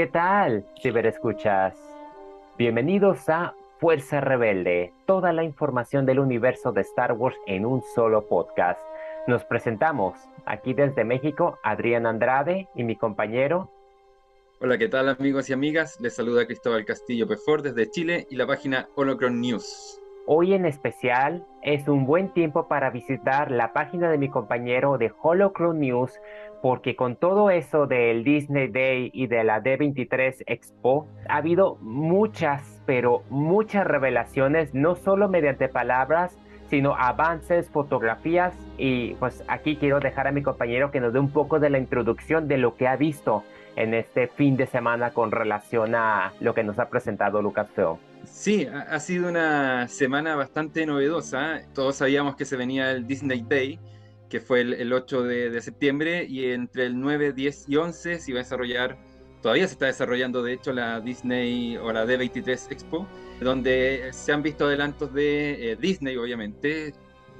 ¿Qué tal, ciberescuchas? Bienvenidos a Fuerza Rebelde, toda la información del universo de Star Wars en un solo podcast. Nos presentamos aquí desde México, Adrián Andrade y mi compañero. Hola, ¿qué tal amigos y amigas? Les saluda Cristóbal Castillo Pefor desde Chile y la página Holocron News. Hoy en especial es un buen tiempo para visitar la página de mi compañero de Holocron News porque con todo eso del Disney Day y de la D23 Expo ha habido muchas, pero muchas revelaciones, no solo mediante palabras, sino avances, fotografías y pues aquí quiero dejar a mi compañero que nos dé un poco de la introducción de lo que ha visto en este fin de semana con relación a lo que nos ha presentado Lucasfilm. Sí, ha sido una semana bastante novedosa. Todos sabíamos que se venía el Disney Day, que fue el, 8 de, septiembre, y entre el 9, 10 y 11 se iba a desarrollar, todavía se está desarrollando de hecho la Disney o la D23 Expo, donde se han visto adelantos de eh, Disney, obviamente,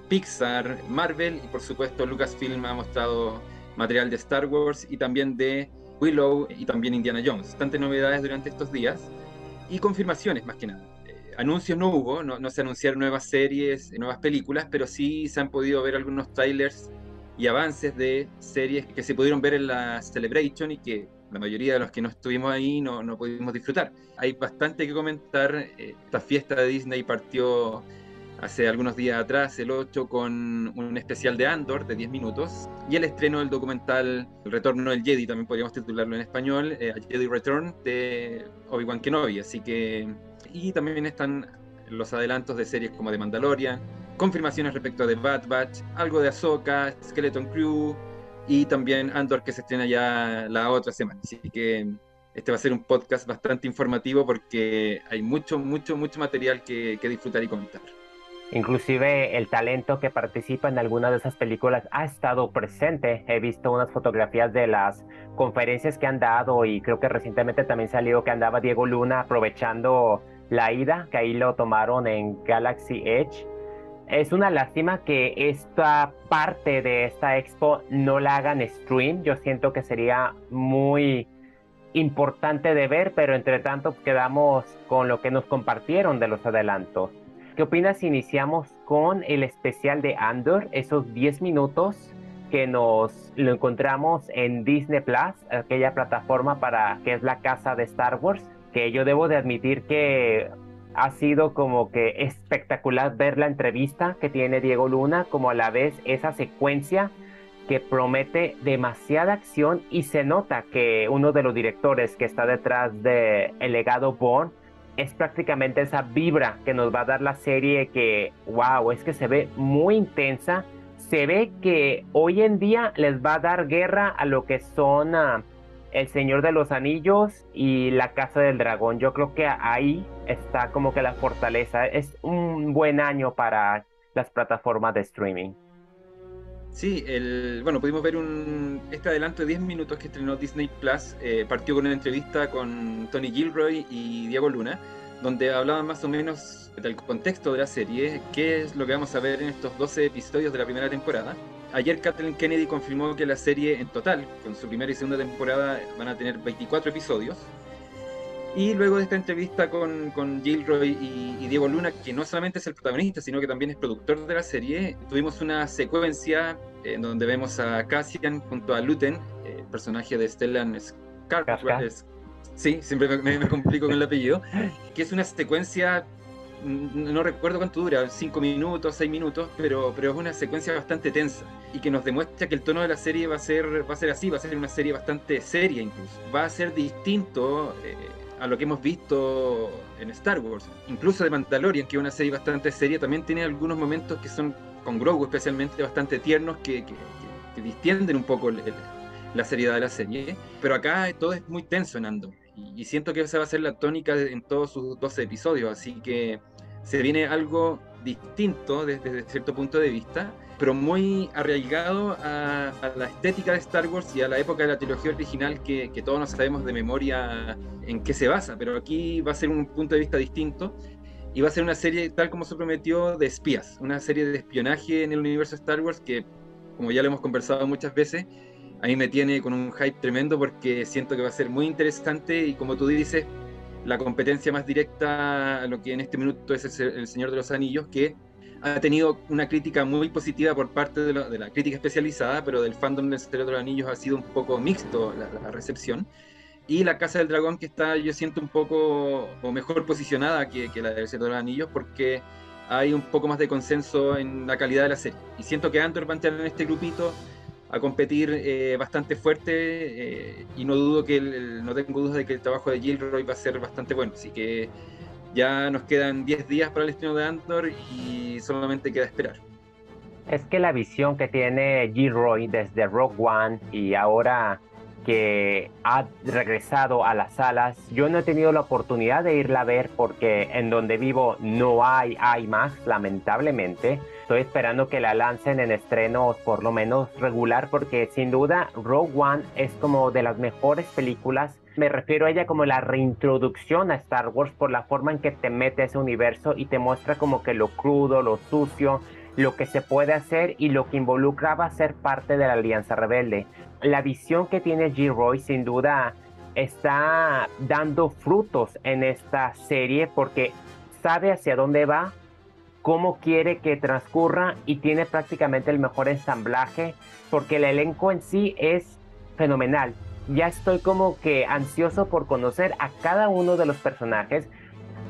Pixar, Marvel y por supuesto Lucasfilm ha mostrado material de Star Wars y también de Willow y también Indiana Jones. Bastantes novedades durante estos días y confirmaciones más que nada. Anuncios no hubo, no, se anunciaron nuevas series, nuevas películas, pero sí se han podido ver algunos trailers y avances de series que se pudieron ver en la Celebration y que la mayoría de los que no estuvimos ahí no, no pudimos disfrutar. Hay bastante que comentar. Eh, esta fiesta de Disney partió hace algunos días atrás, el 8, con un especial de Andor de 10 minutos y el estreno del documental El Retorno del Jedi, también podríamos titularlo en español, eh, Jedi Return de Obi-Wan Kenobi. Así que, y también están los adelantos de series como The Mandalorian, confirmaciones respecto de Bad Batch, algo de Ahsoka, Skeleton Crew y también Andor que se estrena ya la otra semana. Así que este va a ser un podcast bastante informativo porque hay mucho, mucho, mucho material que, que disfrutar y comentar. Inclusive el talento que participa en alguna de esas películas ha estado presente. He visto unas fotografías de las conferencias que han dado y creo que recientemente también salió que andaba Diego Luna aprovechando la ida, que ahí lo tomaron en Galaxy Edge. Es una lástima que esta parte de esta expo no la hagan stream. Yo siento que sería muy importante de ver, pero entre tanto quedamos con lo que nos compartieron de los adelantos. ¿Qué opinas si iniciamos con el especial de Andor, esos 10 minutos que nos lo encontramos en Disney Plus, aquella plataforma para que es la casa de Star Wars, que yo debo de admitir que ha sido como que espectacular ver la entrevista que tiene Diego Luna, como a la vez esa secuencia que promete demasiada acción y se nota que uno de los directores que está detrás de El legado Born es prácticamente esa vibra que nos va a dar la serie que, wow, es que se ve muy intensa. Se ve que hoy en día les va a dar guerra a lo que son ah, El Señor de los Anillos y La Casa del Dragón. Yo creo que ahí está como que la fortaleza. Es un buen año para las plataformas de streaming. Sí, el, bueno, pudimos ver un, este adelanto de 10 minutos que estrenó Disney Plus. Eh, partió con una entrevista con Tony Gilroy y Diego Luna, donde hablaban más o menos del contexto de la serie, qué es lo que vamos a ver en estos 12 episodios de la primera temporada. Ayer Kathleen Kennedy confirmó que la serie en total, con su primera y segunda temporada, van a tener 24 episodios. Y luego de esta entrevista con, con Gilroy y, y, Diego Luna, que no solamente es el protagonista, sino que también es productor de la serie, tuvimos una secuencia en donde vemos a Cassian junto a Luten, eh, personaje de Stellan Skarsgård. Sí, siempre me, me, complico con el apellido. Que es una secuencia, no recuerdo cuánto dura, cinco minutos, seis minutos, pero, pero es una secuencia bastante tensa y que nos demuestra que el tono de la serie va a ser, va a ser así, va a ser una serie bastante seria incluso. Va a ser distinto. Eh, a lo que hemos visto en Star Wars. Incluso de Mandalorian, que es una serie bastante seria, también tiene algunos momentos que son, con Grogu especialmente, bastante tiernos, que, distienden un poco la seriedad de la serie. Pero acá todo es muy tenso en Ando. Y, siento que esa va a ser la tónica en todos sus 12 episodios. Así que se viene algo distinto desde cierto punto de vista pero muy arraigado a, la estética de Star Wars y a la época de la trilogía original que, todos no sabemos de memoria en qué se basa, pero aquí va a ser un punto de vista distinto y va a ser una serie tal como se prometió de espías, una serie de espionaje en el universo de Star Wars que, como ya lo hemos conversado muchas veces, a mí me tiene con un hype tremendo porque siento que va a ser muy interesante y como tú dices, la competencia más directa a lo que en este minuto es el, Señor de los Anillos, que ha tenido una crítica muy positiva por parte de, la crítica especializada, pero del fandom del Señor de los Anillos ha sido un poco mixto la, recepción. Y la Casa del Dragón que está, yo siento, un poco o mejor posicionada que, que la del Señor de los Anillos, porque hay un poco más de consenso en la calidad de la serie. Y siento que Andor va a entrar en este grupito a competir eh, bastante fuerte eh, y no dudo que no tengo dudas de que el trabajo de Gilroy va a ser bastante bueno. Así que ya nos quedan 10 días para el estreno de Andor y solamente queda esperar. Es que la visión que tiene Gilroy desde Rogue One y ahora que ha regresado a las salas. Yo no he tenido la oportunidad de irla a ver porque en donde vivo no hay IMAX, lamentablemente. Estoy esperando que la lancen en estrenos por lo menos regular porque sin duda Rogue One es como de las mejores películas. Me refiero a ella como la reintroducción a Star Wars por la forma en que te mete ese universo y te muestra como que lo crudo, lo sucio, lo que se puede hacer y lo que involucraba ser parte de la Alianza Rebelde. La visión que tiene G-Roy sin duda está dando frutos en esta serie porque sabe hacia dónde va, cómo quiere que transcurra y tiene prácticamente el mejor ensamblaje porque el elenco en sí es fenomenal. Ya estoy como que ansioso por conocer a cada uno de los personajes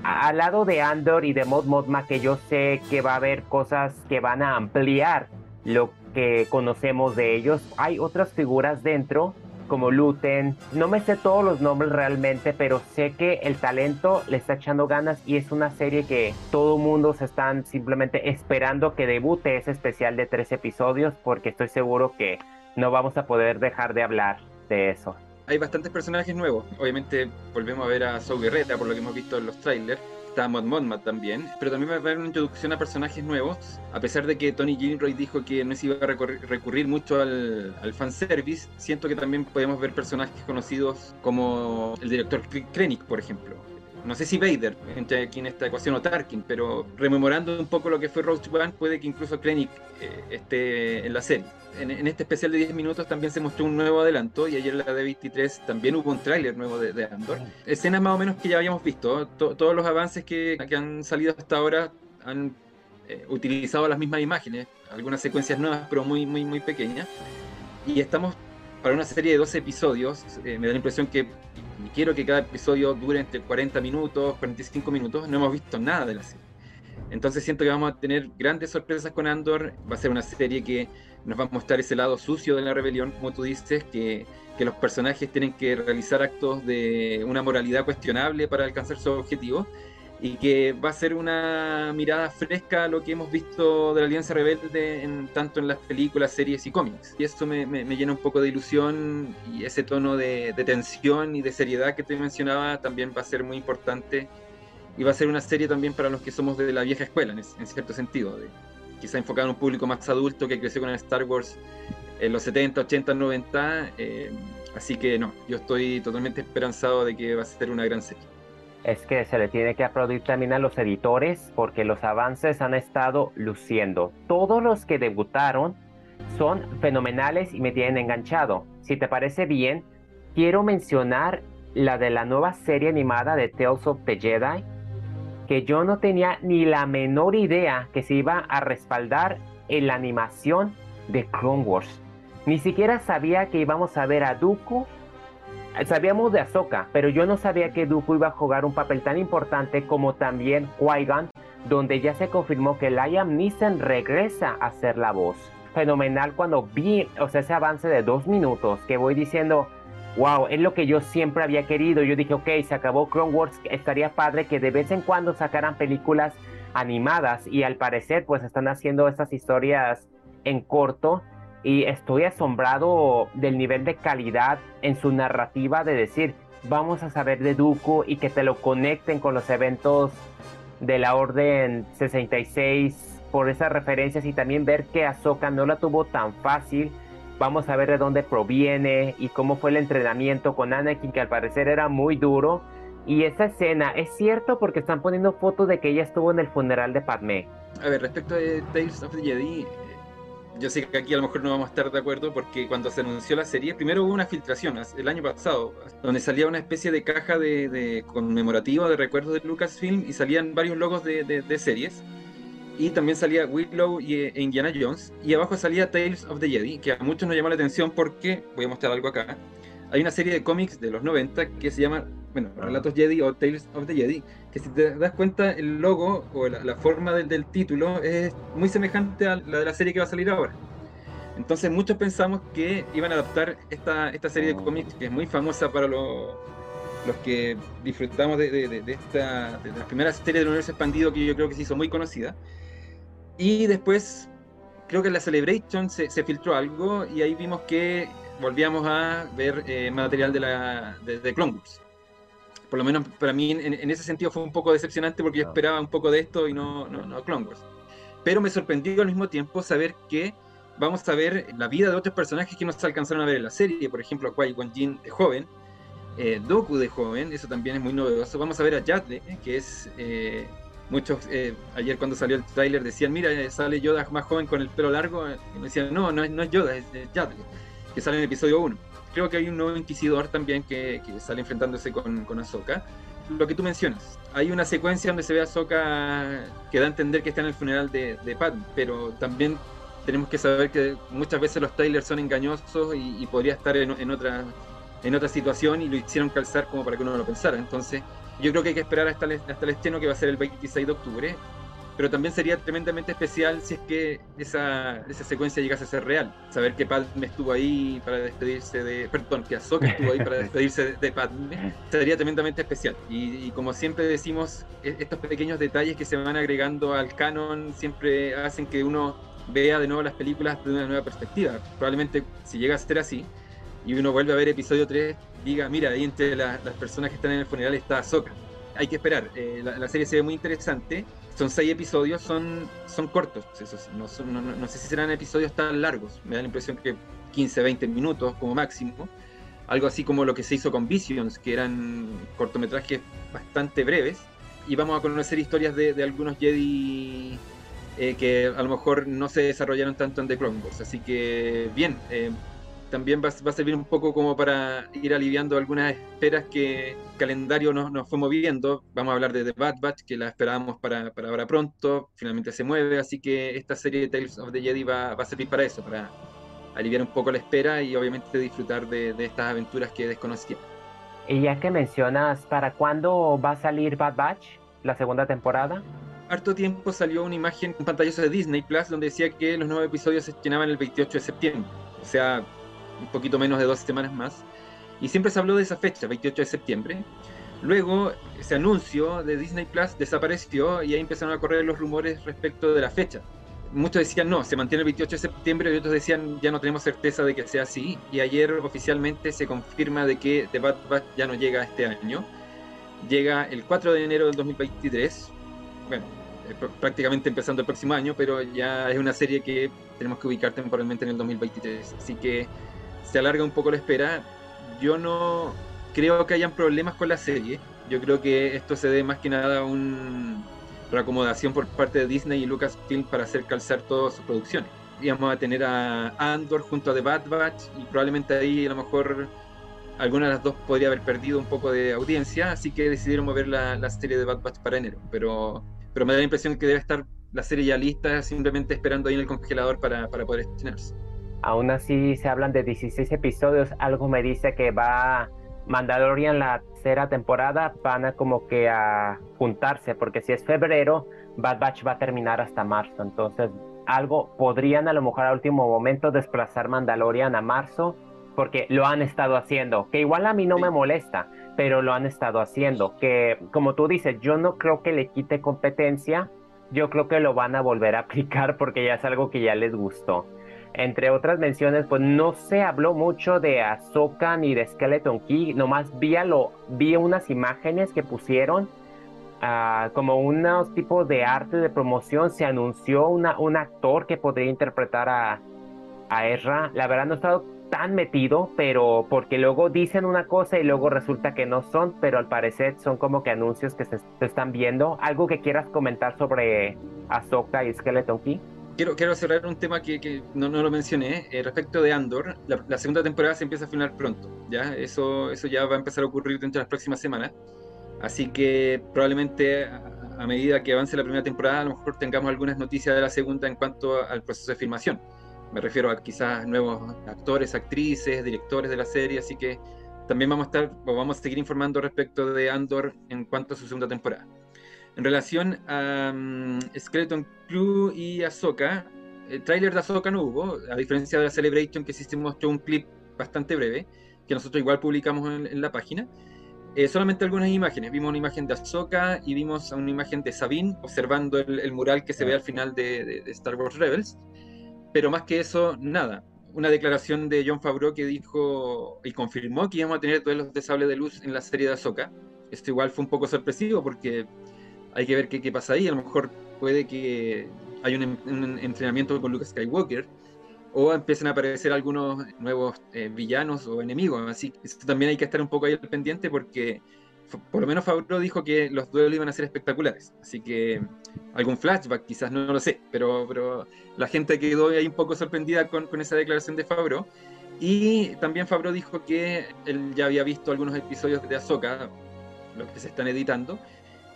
al lado de Andor y de Mod Modma, que yo sé que va a haber cosas que van a ampliar lo que conocemos de ellos, hay otras figuras dentro, como Luten. No me sé todos los nombres realmente, pero sé que el talento le está echando ganas y es una serie que todo mundo se están simplemente esperando que debute ese especial de tres episodios, porque estoy seguro que no vamos a poder dejar de hablar de eso hay bastantes personajes nuevos. Obviamente volvemos a ver a Saw Guerrera, por lo que hemos visto en los trailers. Está Mod Modma también, pero también va a haber una introducción a personajes nuevos, a pesar de que Tony Gilroy dijo que no se iba a recurrir mucho al, al fanservice, siento que también podemos ver personajes conocidos como el director Krennic, por ejemplo, no sé si Vader entre aquí en esta ecuación o Tarkin, pero rememorando un poco lo que fue Rogue One, puede que incluso Krennic eh, esté en la serie en, este especial de 10 minutos también se mostró un nuevo adelanto y ayer en la D23 también hubo un tráiler nuevo de, Andor. Escenas más o menos que ya habíamos visto. todos los avances que, han salido hasta ahora han eh, utilizado las mismas imágenes, algunas secuencias nuevas pero muy, muy, muy pequeñas. Y estamos para una serie de 12 episodios. Eh, me da la impresión que quiero que cada episodio dure entre 40 minutos, 45 minutos. No hemos visto nada de la serie. Entonces siento que vamos a tener grandes sorpresas con Andor. Va a ser una serie que nos va a mostrar ese lado sucio de la rebelión, como tú dices, que, que los personajes tienen que realizar actos de una moralidad cuestionable para alcanzar su objetivo y que va a ser una mirada fresca a lo que hemos visto de la Alianza Rebelde en, tanto en las películas, series y cómics. Y eso me, me, llena un poco de ilusión y ese tono de, de, tensión y de seriedad que te mencionaba también va a ser muy importante y va a ser una serie también para los que somos de la vieja escuela, en, en cierto sentido, de, quizá enfocado en un público más adulto que creció con el Star Wars en los 70, 80, 90. así que no, yo estoy totalmente esperanzado de que va a ser una gran serie. Es que se le tiene que aplaudir también a los editores porque los avances han estado luciendo. Todos los que debutaron son fenomenales y me tienen enganchado. Si te parece bien, quiero mencionar la de la nueva serie animada de Tales of the Jedi, que yo no tenía ni la menor idea que se iba a respaldar en la animación de Clone Wars. Ni siquiera sabía que íbamos a ver a Dooku. Sabíamos de Ahsoka, pero yo no sabía que Dooku iba a jugar un papel tan importante como también Qui-Gon, donde ya se confirmó que Liam Neeson regresa a ser la voz. Fenomenal cuando vi, o sea, ese avance de dos minutos que voy diciendo, wow, es lo que yo siempre había querido. Yo dije, ok, se acabó Clone estaría padre que de vez en cuando sacaran películas animadas y al parecer pues están haciendo estas historias en corto y estoy asombrado del nivel de calidad en su narrativa de decir, vamos a saber de Dooku y que te lo conecten con los eventos de la Orden 66 por esas referencias y también ver que Ahsoka no la tuvo tan fácil Vamos a ver de dónde proviene y cómo fue el entrenamiento con Anakin, que al parecer era muy duro. Y esa escena, ¿es cierto? Porque están poniendo fotos de que ella estuvo en el funeral de Padmé. A ver, respecto de Tales of the Jedi, yo sé que aquí a lo mejor no vamos a estar de acuerdo porque cuando se anunció la serie, primero hubo una filtración el año pasado, donde salía una especie de caja de, conmemorativa de recuerdos de Lucasfilm y salían varios logos de, series. Y también salía Willow y e Indiana Jones. Y abajo salía Tales of the Jedi, que a muchos nos llamó la atención porque, voy a mostrar algo acá, hay una serie de cómics de los 90 que se llama, bueno, ah. Relatos Jedi o Tales of the Jedi, que si te das cuenta, el logo o la, forma del, título es muy semejante a la de la serie que va a salir ahora. Entonces muchos pensamos que iban a adaptar esta, esta serie de cómics que es muy famosa para los, los que disfrutamos de, de, de esta, de la primera serie del universo expandido que yo creo que se hizo muy conocida. Y después, creo que en la Celebration se, se filtró algo y ahí vimos que volvíamos a ver eh, material de, la, de, Clone Wars. Por lo menos para mí en, ese sentido fue un poco decepcionante porque yo esperaba un poco de esto y no, no, no Clone Wars. Pero me sorprendió al mismo tiempo saber que vamos a ver la vida de otros personajes que no se alcanzaron a ver en la serie. Por ejemplo, a Qui-Gon Jinn de joven, eh, Doku de joven, eso también es muy novedoso. Vamos a ver a Yadle, que es... Eh, muchos ayer cuando salió el tráiler decían, mira, sale Yoda más joven con el pelo largo. Y me decían, no, no, no es Yoda, es, es Yadle que sale en el episodio 1. Creo que hay un nuevo inquisidor también que, sale enfrentándose con, con Ahsoka. Lo que tú mencionas, hay una secuencia donde se ve a Ahsoka que da a entender que está en el funeral de, de Padme, pero también tenemos que saber que muchas veces los trailers son engañosos y, podría estar en, en, otra, en otra situación y lo hicieron calzar como para que uno no lo pensara. Entonces, yo creo que hay que esperar hasta el, hasta el estreno que va a ser el 26 de octubre pero también sería tremendamente especial si es que esa, esa secuencia llegase a ser real. Saber que Padme estuvo ahí para despedirse de. Perdón, que Ahsoka estuvo ahí para despedirse de Padme, sería tremendamente especial. Y, como siempre decimos, e, estos pequeños detalles que se van agregando al canon siempre hacen que uno vea de nuevo las películas de una nueva perspectiva. Probablemente si llega a ser así y uno vuelve a ver episodio 3, diga, mira, ahí entre las personas que están en el funeral está Ahsoka. Hay que esperar, eh, la, la serie se ve muy interesante son seis episodios, son, son cortos, no, sé si serán episodios tan largos, me da la impresión que 15, 20 minutos como máximo, algo así como lo que se hizo con Visions, que eran cortometrajes bastante breves, y vamos a conocer historias de, de algunos Jedi eh, que a lo mejor no se desarrollaron tanto en The Clone Wars, así que bien, eh, también va, a servir un poco como para ir aliviando algunas esperas que el calendario nos, nos fue moviendo. Vamos a hablar de The Bad Batch, que la esperábamos para, para, ahora pronto, finalmente se mueve, así que esta serie de Tales of the Jedi va, va a servir para eso, para aliviar un poco la espera y obviamente disfrutar de, de estas aventuras que desconocía. Y ya que mencionas, ¿para cuándo va a salir Bad Batch, la segunda temporada? harto tiempo salió una imagen en pantallazo de Disney Plus donde decía que los nuevos episodios se estrenaban el 28 de septiembre. O sea, un poquito menos de dos semanas más. Y siempre se habló de esa fecha, 28 de septiembre. Luego ese anuncio de Disney Plus desapareció y ahí empezaron a correr los rumores respecto de la fecha. Muchos decían no, se mantiene el 28 de septiembre y otros decían ya no tenemos certeza de que sea así. Y ayer oficialmente se confirma de que The Bad Batch ya no llega este año. Llega el 4 de enero del 2023. Bueno, eh, prácticamente empezando el próximo año, pero ya es una serie que tenemos que ubicar temporalmente en el 2023. Así que se alarga un poco la espera. Yo no creo que hayan problemas con la serie. Yo creo que esto se debe más que nada a una reacomodación por parte de Disney y Lucasfilm para hacer calzar todas sus producciones. Íbamos a tener a Andor junto a The Bad Batch y probablemente ahí a lo mejor alguna de las dos podría haber perdido un poco de audiencia, así que decidieron mover la, serie de Bad Batch para enero. Pero, pero me da la impresión que debe estar la serie ya lista, simplemente esperando ahí en el congelador para, para poder estrenarse. Aún así se hablan de 16 episodios. Algo me dice que va Mandalorian la tercera temporada van a como que a juntarse, porque si es febrero, Bad Batch va a terminar hasta marzo. Entonces, algo podrían a lo mejor al último momento desplazar Mandalorian a marzo, porque lo han estado haciendo. Que igual a mí no me molesta, pero lo han estado haciendo. Que como tú dices, yo no creo que le quite competencia. Yo creo que lo van a volver a aplicar porque ya es algo que ya les gustó. Entre otras menciones, pues no se habló mucho de Ahsoka ni de Skeleton Key, nomás vi, lo, vi unas imágenes que pusieron uh, como unos tipos de arte de promoción. Se anunció una, un actor que podría interpretar a, a. La verdad no he estado tan metido, pero porque luego dicen una cosa y luego resulta que no son, pero al parecer son como que anuncios que se, se están viendo. ¿Algo que quieras comentar sobre Ahsoka y Skeleton Key? Quiero, quiero cerrar un tema que, no, lo mencioné. Eh, respecto de Andor, la, segunda temporada se empieza a filmar pronto. ¿ya? Eso, eso ya va a empezar a ocurrir dentro de las próximas semanas. Así que probablemente a, medida que avance la primera temporada, a lo mejor tengamos algunas noticias de la segunda en cuanto al proceso de filmación. Me refiero a quizás nuevos actores, actrices, directores de la serie, así que también vamos a estar o vamos a seguir informando respecto de Andor en cuanto a su segunda temporada. En relación a um, Skeleton Crew y Ahsoka, el tráiler de Ahsoka no hubo, a diferencia de la Celebration que sí se mostró un clip bastante breve, que nosotros igual publicamos en, la página. Eh, solamente algunas imágenes. Vimos una imagen de Ahsoka y vimos una imagen de Sabine observando el, mural que se ve al final de, Star Wars Rebels. Pero más que eso, nada. Una declaración de John Favreau que dijo y confirmó que íbamos a tener duelos de sable de luz en la serie de Ahsoka. Esto igual fue un poco sorpresivo porque hay que ver qué, qué pasa ahí. A lo mejor puede que haya un, entrenamiento con Luke Skywalker o empiecen a aparecer algunos nuevos eh, villanos o enemigos. Así que también hay que estar un poco ahí al pendiente porque por lo menos Favreau dijo que los duelos iban a ser espectaculares. Así que algún flashback quizás, no, lo sé, pero, pero la gente quedó ahí un poco sorprendida con, con esa declaración de Favreau. Y también Favreau dijo que él ya había visto algunos episodios de Ahsoka, los que se están editando,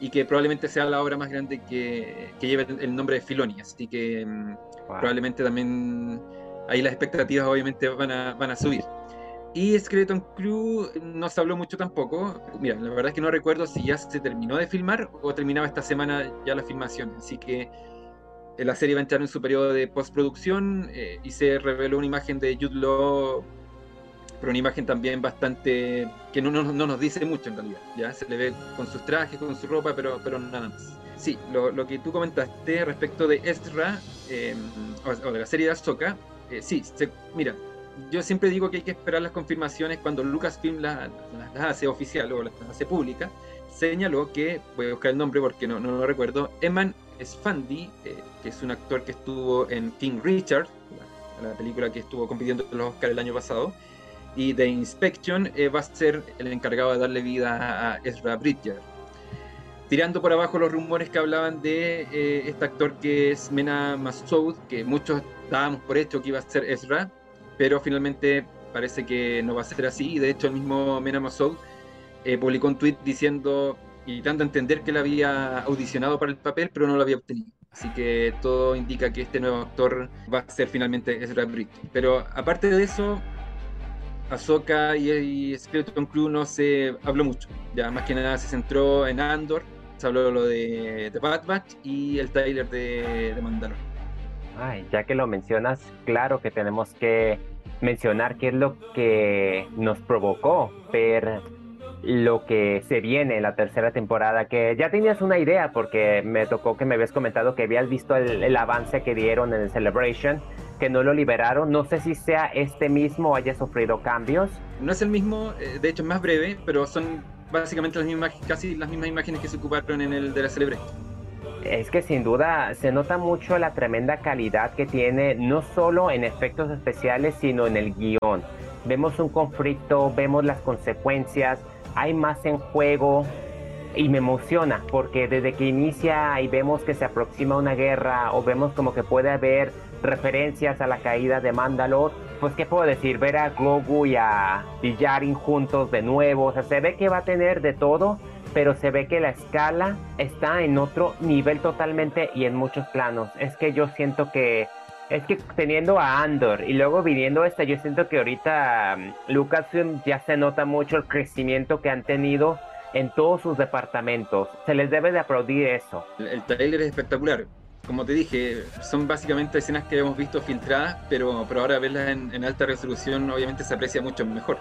y que probablemente sea la obra más grande que, que lleve el nombre de Filoni. Así que mm, probablemente también ahí las expectativas obviamente van a, van a subir. Y Skeleton Crew no se habló mucho tampoco. Mira, la verdad es que no recuerdo si ya se terminó de filmar o terminaba esta semana ya la filmación. Así que eh, la serie va a entrar en su periodo de postproducción eh, y se reveló una imagen de Jude Law pero una imagen también bastante que no, no, no, nos dice mucho en realidad. Ya se le ve con sus trajes, con su ropa, pero, pero nada más. Sí, lo, lo que tú comentaste respecto de Ezra em, o, de la serie de Ahsoka, eh, sí, mira, yo siempre digo que hay que esperar las confirmaciones cuando Lucasfilm las la, hace oficial o las hace pública. Señaló que, voy a buscar el nombre porque no, no lo recuerdo, Eman Sfandi, eh, que es un actor que estuvo en King Richard, la, la película que estuvo compitiendo en los Oscars el año pasado, y The Inspection eh, va a ser el encargado de darle vida a Ezra Bridger. Tirando por abajo los rumores que hablaban de eh, este actor que es Mena Massoud, que muchos dábamos por hecho que iba a ser Ezra, pero finalmente parece que no va a ser así. Y de hecho, el mismo Mena Massoud eh, publicó un tweet diciendo y dando a entender que él había audicionado para el papel, pero no lo había obtenido. Así que todo indica que este nuevo actor va a ser finalmente Ezra Bridger. Pero aparte de eso, Ahsoka y, Skeleton Crew no se habló mucho. Ya más que nada se centró en Andor, se habló lo de, Batch y el trailer de, de Mandalorian. Ay, ya que lo mencionas, claro que tenemos que mencionar qué es lo que nos provocó ver lo que se viene en la tercera temporada, que ya tenías una idea porque me tocó que me habías comentado que habías visto el, el avance que dieron en el Celebration que no lo liberaron. No sé si sea este mismo o haya sufrido cambios. No es el mismo, eh, de hecho es más breve, pero son básicamente las mismas, casi las mismas imágenes que se ocuparon en el de la Celebre. Es que sin duda se nota mucho la tremenda calidad que tiene, no solo en efectos especiales, sino en el guion. Vemos un conflicto, vemos las consecuencias, hay más en juego y me emociona porque desde que inicia y vemos que se aproxima una guerra o vemos como que puede haber referencias a la caída de Mandalor, pues qué puedo decir, ver a Grogu y a Dijarin juntos de nuevo, o sea, se ve que va a tener de todo, pero se ve que la escala está en otro nivel totalmente y en muchos planos. Es que yo siento que es que teniendo a Andor y luego viniendo esta, yo siento que ahorita um, Lucasfilm ya se nota mucho el crecimiento que han tenido en todos sus departamentos. Se les debe de aplaudir eso. El trailer es espectacular como te dije, son básicamente escenas que hemos visto filtradas, pero, pero ahora verlas en, alta resolución obviamente se aprecia mucho mejor.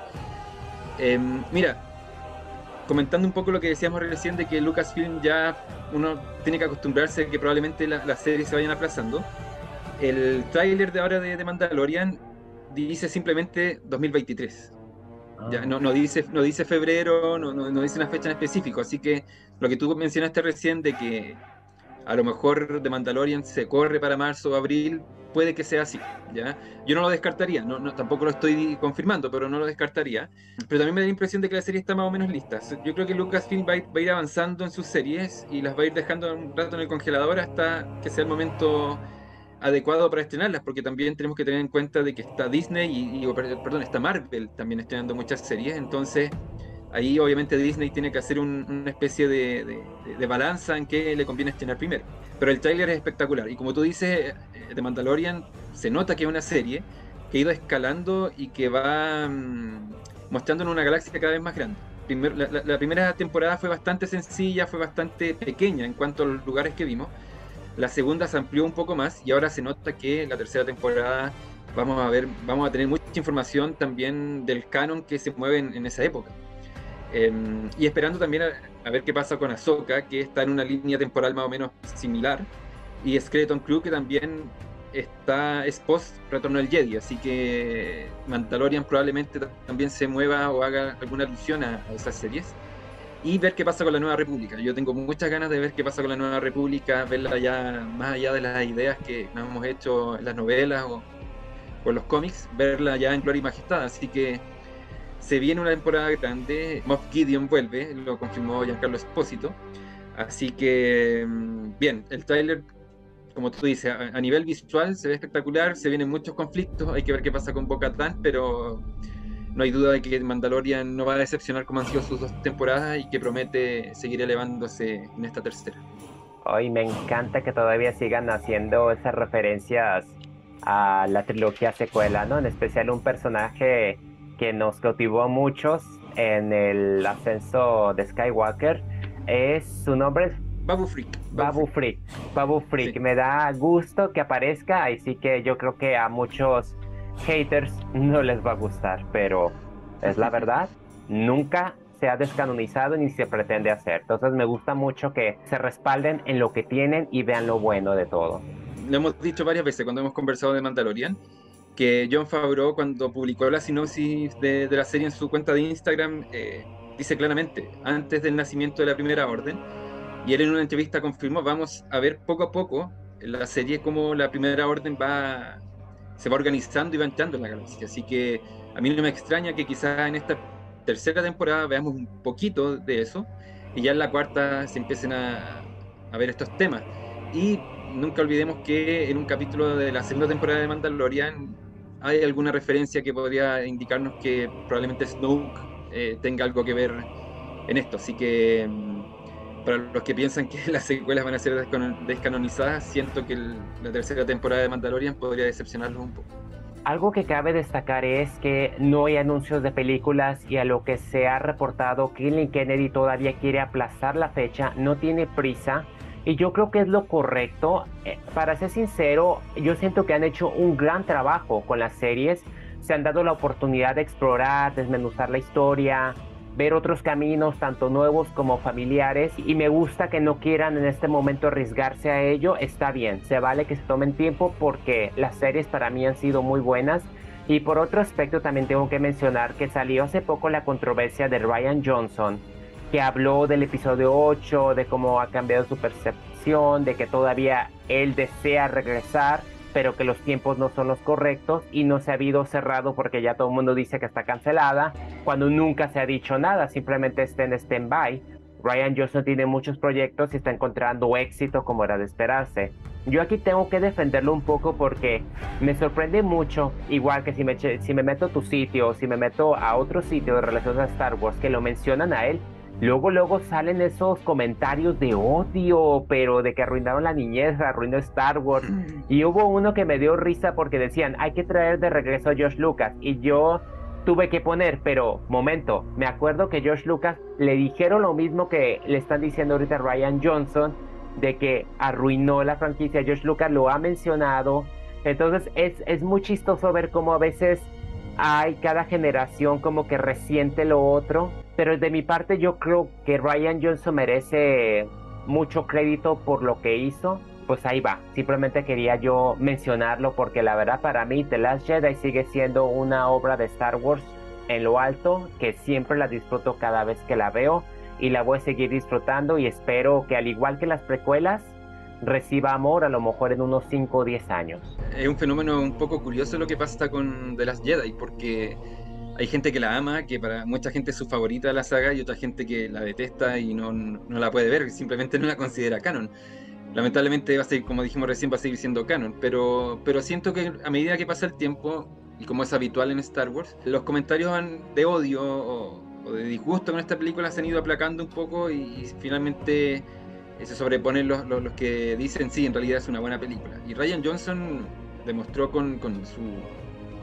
Em, mira, comentando un poco lo que decíamos recién de que Lucasfilm ya uno tiene que acostumbrarse a que probablemente las series se vayan aplazando. El tráiler de ahora de, Mandalorian dice simplemente 2023. Ya, ah. no, no, dice, no dice febrero, no, no, no dice una fecha en específico, así que lo que tú mencionaste recién de que a lo mejor de Mandalorian se corre para marzo o abril, puede que sea así, ¿ya? Yo no lo descartaría, no, tampoco lo estoy confirmando, pero no lo descartaría. Pero también me da la impresión de que la serie está más o menos lista. Yo creo que Lucasfilm va, va a ir avanzando en sus series y las va a ir dejando un rato en el congelador hasta que sea el momento adecuado para estrenarlas, porque también tenemos que tener en cuenta de que está Disney y, perdón, está Marvel también estrenando muchas series, entonces ahí obviamente Disney tiene que hacer una especie de, balanza en qué le conviene estrenar primero. Pero el tráiler es espectacular y como tú dices, de Mandalorian se nota que es una serie que ha ido escalando y que va mm, mostrando en una galaxia cada vez más grande. la, primera temporada fue bastante sencilla, fue bastante pequeña en cuanto a los lugares que vimos. La segunda se amplió un poco más y ahora se nota que la tercera temporada vamos a ver, vamos a tener mucha información también del canon que se mueve en, esa época. Em, y esperando también a, ver qué pasa con Ahsoka, que está en una línea temporal más o menos similar, y Skeleton Crew, que también está es post Retorno del Jedi, así que Mandalorian probablemente también se mueva o haga alguna alusión a, esas series. Y ver qué pasa con la Nueva República. Yo tengo muchas ganas de ver qué pasa con la Nueva República, verla ya más allá de las ideas que nos hemos hecho en las novelas o, en los cómics, verla ya en Gloria y Majestad. Así que se viene una temporada grande. Moff Gideon vuelve, lo confirmó Giancarlo Espósito. Así que, mm, bien, el trailer como tú dices, a, nivel visual se ve espectacular, se vienen muchos conflictos, hay que ver qué pasa con Boca Tan, pero no hay duda de que Mandalorian no va a decepcionar como han sido sus dos temporadas y que promete seguir elevándose en esta tercera. Hoy me encanta que todavía sigan haciendo esas referencias a la trilogía secuela, ¿no? En especial un personaje que nos cautivó a muchos en el ascenso de Skywalker. Es su nombre Babu Freak. Babu, Freak. Babu Freak. Me da gusto que aparezca, así que yo creo que a muchos haters no les va a gustar, pero es la verdad. Nunca se ha descanonizado ni se pretende hacer. Entonces me gusta mucho que se respalden en lo que tienen y vean lo bueno de todo. Lo hemos dicho varias veces cuando hemos conversado de Mandalorian, que John Favreau cuando publicó la sinopsis de, la serie en su cuenta de Instagram, eh, dice claramente, antes del nacimiento de la Primera Orden, y él en una entrevista confirmó, vamos a ver poco a poco la serie cómo la primera orden va se va organizando y va entrando en la galaxia. Así que a mí no me extraña que quizás en esta tercera temporada veamos un poquito de eso y ya en la cuarta se empiecen a, a ver estos temas. Y nunca olvidemos que en un capítulo de la segunda temporada de Mandalorian hay alguna referencia que podría indicarnos que probablemente Snoke eh, tenga algo que ver en esto. Así que mm, para los que piensan que las secuelas van a ser descanonizadas, siento que la tercera temporada de Mandalorian podría decepcionarlos un poco. Algo que cabe destacar es que no hay anuncios de películas y a lo que se ha reportado, Kathleen Kennedy todavía quiere aplazar la fecha, no tiene prisa y yo creo que es lo correcto. Eh, para ser sincero, yo siento que han hecho un gran trabajo con las series, se han dado la oportunidad de explorar, desmenuzar la historia, ver otros caminos, tanto nuevos como familiares, y me gusta que no quieran en este momento arriesgarse a ello, está bien, se vale que se tomen tiempo porque las series para mí han sido muy buenas. Y por otro aspecto también tengo que mencionar que salió hace poco la controversia de Ryan Johnson, que habló del episodio 8, de cómo ha cambiado su percepción, de que todavía él desea regresar pero que los tiempos no son los correctos y no se ha habido cerrado porque ya todo el mundo dice que está cancelada, cuando nunca se ha dicho nada, simplemente está en stand-by. Ryan Johnson tiene muchos proyectos y está encontrando éxito como era de esperarse. Yo aquí tengo que defenderlo un poco porque me sorprende mucho, igual que si me, si me meto a tu sitio o si me meto a otro sitio de relación a Star Wars que lo mencionan a él, Luego, luego salen esos comentarios de odio, pero de que arruinaron la niñez, arruinó Star Wars. Y hubo uno que me dio risa porque decían, hay que traer de regreso a Josh Lucas. Y yo tuve que poner, pero momento, me acuerdo que Josh Lucas le dijeron lo mismo que le están diciendo ahorita Ryan Johnson, de que arruinó la franquicia. Josh Lucas lo ha mencionado. Entonces es, es muy chistoso ver cómo a veces hay cada generación como que resiente lo otro, pero de mi parte yo creo que Ryan Johnson merece mucho crédito por lo que hizo. Pues ahí va, simplemente quería yo mencionarlo porque la verdad para mí The Last Jedi sigue siendo una obra de Star Wars en lo alto que siempre la disfruto cada vez que la veo y la voy a seguir disfrutando y espero que al igual que las precuelas reciba amor a lo mejor en unos 5 o 10 años. Es un fenómeno un poco curioso lo que pasa con The Last Jedi, porque hay gente que la ama, que para mucha gente es su favorita de la saga, y otra gente que la detesta y no, no la puede ver, simplemente no la considera canon. lamentablemente va a seguir, como dijimos recién, va a seguir siendo canon, pero, pero siento que a medida que pasa el tiempo, y como es habitual en Star Wars, los comentarios de odio o, de disgusto con esta película se han ido aplacando un poco y, finalmente eh, se sobreponen los, los, que dicen sí, en realidad es una buena película. Y Ryan Johnson demostró con, con, su,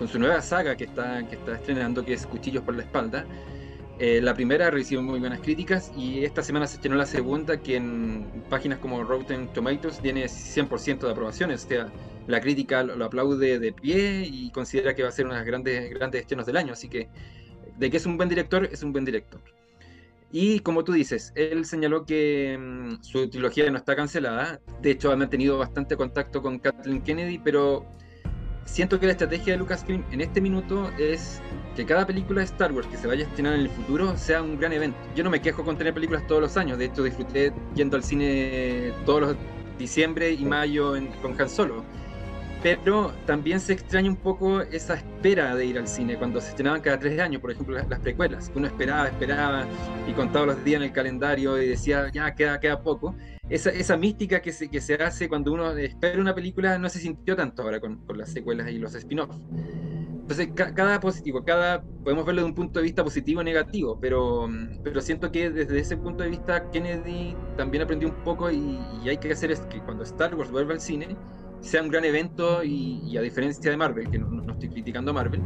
con su nueva saga que está, que está estrenando, que es Cuchillos por la Espalda, eh, la primera recibió muy buenas críticas y esta semana se estrenó la segunda que en páginas como Rotten Tomatoes tiene 100% de aprobaciones. O sea, la crítica lo, aplaude de pie y considera que va a ser uno de los grandes, grandes estrenos del año. Así que, de que es un buen director, es un buen director. Y como tú dices, él señaló que mm, su trilogía no está cancelada. De hecho, ha mantenido bastante contacto con Kathleen Kennedy, pero siento que la estrategia de Lucasfilm en este minuto es que cada película de Star Wars que se vaya a estrenar en el futuro sea un gran evento. Yo no me quejo con tener películas todos los años, de hecho disfruté yendo al cine todos los diciembre y mayo con Han Solo pero también se extraña un poco esa espera de ir al cine cuando se estrenaban cada tres años, por ejemplo, las, precuelas, uno esperaba, esperaba y contaba los días en el calendario y decía, ya queda, queda poco. Esa, esa mística que se, que se hace cuando uno espera una película no se sintió tanto ahora con, con las secuelas y los spin-offs. Entonces, cada positivo, cada podemos verlo de un punto de vista positivo o negativo, pero, pero siento que desde ese punto de vista Kennedy también aprendió un poco y, y hay que hacer es que cuando Star Wars vuelva al cine, sea un gran evento y, a diferencia de Marvel, que no, estoy criticando a Marvel,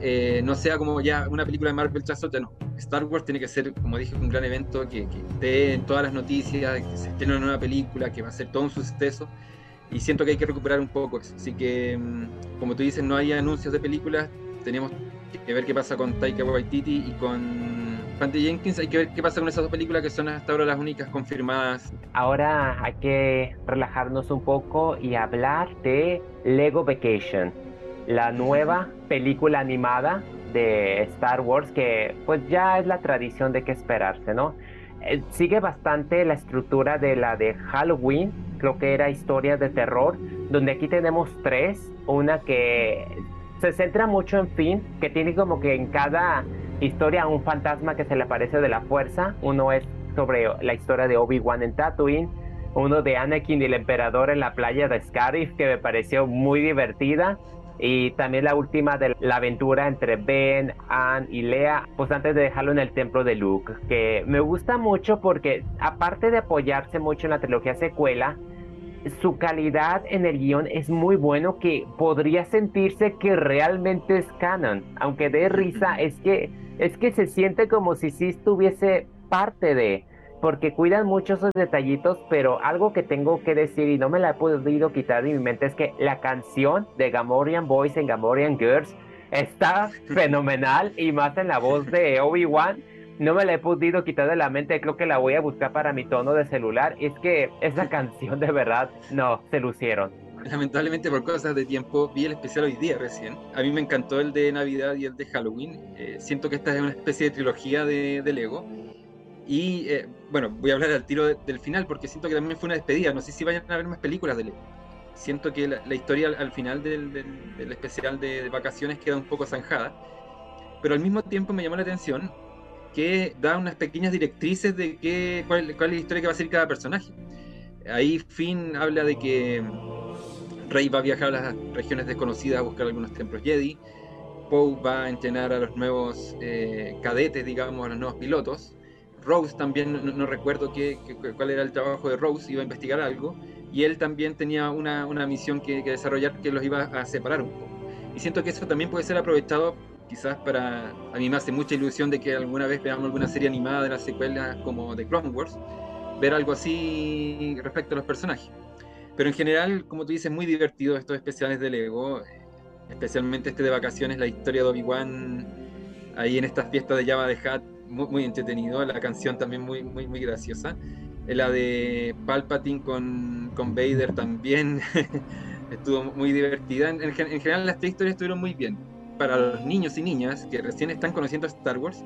eh, no sea como ya una película de Marvel tras otra, no. Star Wars tiene que ser, como dije, un gran evento que, que esté en todas las noticias, que se esté en una nueva película, que va a ser todo un suceso. Y siento que hay que recuperar un poco eso. Así que, mm, como tú dices, no hay anuncios de películas. Tenemos que ver qué pasa con Taika Waititi y con Patty Jenkins, hay que ver qué pasa con esas dos películas que son hasta ahora las únicas confirmadas. Ahora hay que relajarnos un poco y hablar de Lego Vacation, la nueva película animada de Star Wars que pues ya es la tradición de qué esperarse, ¿no? Eh, sigue bastante la estructura de la de Halloween, creo que era historias de terror, donde aquí tenemos tres, una que se centra mucho en Finn, que tiene como que en cada historia un fantasma que se le aparece de la fuerza. Uno es sobre la historia de Obi-Wan en Tatooine, uno de Anakin y el emperador en la playa de Scarif, que me pareció muy divertida. Y también la última de la aventura entre Ben, Anne y Lea, pues antes de dejarlo en el templo de Luke, que me gusta mucho porque aparte de apoyarse mucho en la trilogía secuela, su calidad en el guion es muy bueno que podría sentirse que realmente es canon, aunque de risa es que es que se siente como si sí estuviese parte de, porque cuidan mucho esos detallitos, pero algo que tengo que decir y no me la he podido quitar de mi mente es que la canción de Gamorian Boys en Gamorian Girls está fenomenal y más en la voz de Obi-Wan. No me la he podido quitar de la mente, creo que la voy a buscar para mi tono de celular. Es que esa canción de verdad, no, se lucieron lamentablemente por cosas de tiempo, vi el especial hoy día recién. A mí me encantó el de Navidad y el de Halloween. Eh, siento que esta es una especie de trilogía de, Lego. Y eh, bueno, voy a hablar al tiro del final porque siento que también fue una despedida. No sé si vayan a ver más películas de Lego. Siento que la, historia al, final del, del, especial de, vacaciones queda un poco zanjada. Pero al mismo tiempo me llamó la atención que da unas pequeñas directrices de qué, cuál, es la historia que va a ser cada personaje. Ahí Finn habla de que Rey va a viajar a las regiones desconocidas a buscar algunos templos Jedi. Poe va a entrenar a los nuevos eh, cadetes, digamos, a los nuevos pilotos. Rose también, no, recuerdo qué, cuál era el trabajo de Rose, iba a investigar algo. Y él también tenía una, una misión que, desarrollar que los iba a separar un poco. Y siento que eso también puede ser aprovechado quizás para... A mí me hace mucha ilusión de que alguna vez veamos alguna serie animada de las secuelas como The Clone Wars, ver algo así respecto a los personajes. Pero en general, como tú dices, muy divertido estos especiales de Lego, especialmente este de vacaciones, la historia de Obi-Wan ahí en estas fiestas de Java de Hat, muy, muy, entretenido, la canción también muy, muy, muy graciosa. La de Palpatine con, con Vader también estuvo muy divertida. En, general las tres historias estuvieron muy bien. Para los niños y niñas que recién están conociendo Star Wars,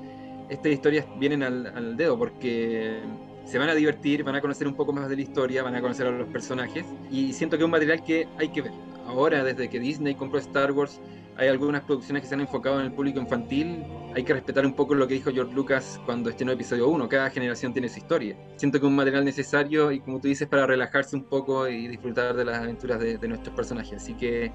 estas historias vienen al, al dedo porque se van a divertir, van a conocer un poco más de la historia, van a conocer a los personajes y siento que es un material que hay que ver. Ahora, desde que Disney compró Star Wars, hay algunas producciones que se han enfocado en el público infantil, hay que respetar un poco lo que dijo George Lucas cuando estrenó episodio 1, cada generación tiene su historia. Siento que es un material necesario y como tú dices, para relajarse un poco y disfrutar de las aventuras de, de nuestros personajes. Así que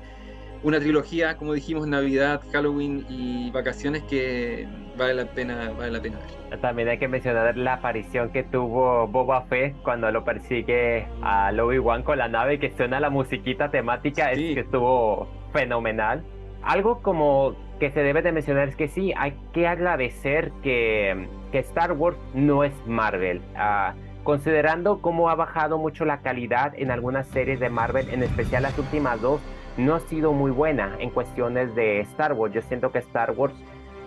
una trilogía, como dijimos, Navidad, Halloween y vacaciones que vale la pena, vale la pena ver. También hay que mencionar la aparición que tuvo Boba Fett cuando lo persigue a Obi-Wan con la nave que suena la musiquita temática, es que estuvo fenomenal. Algo como que se debe de mencionar es que sí, hay que agradecer que, que Star Wars no es Marvel. Uh, considerando cómo ha bajado mucho la calidad en algunas series de Marvel, en especial las últimas dos, no ha sido muy buena en cuestiones de Star Wars. Yo siento que Star Wars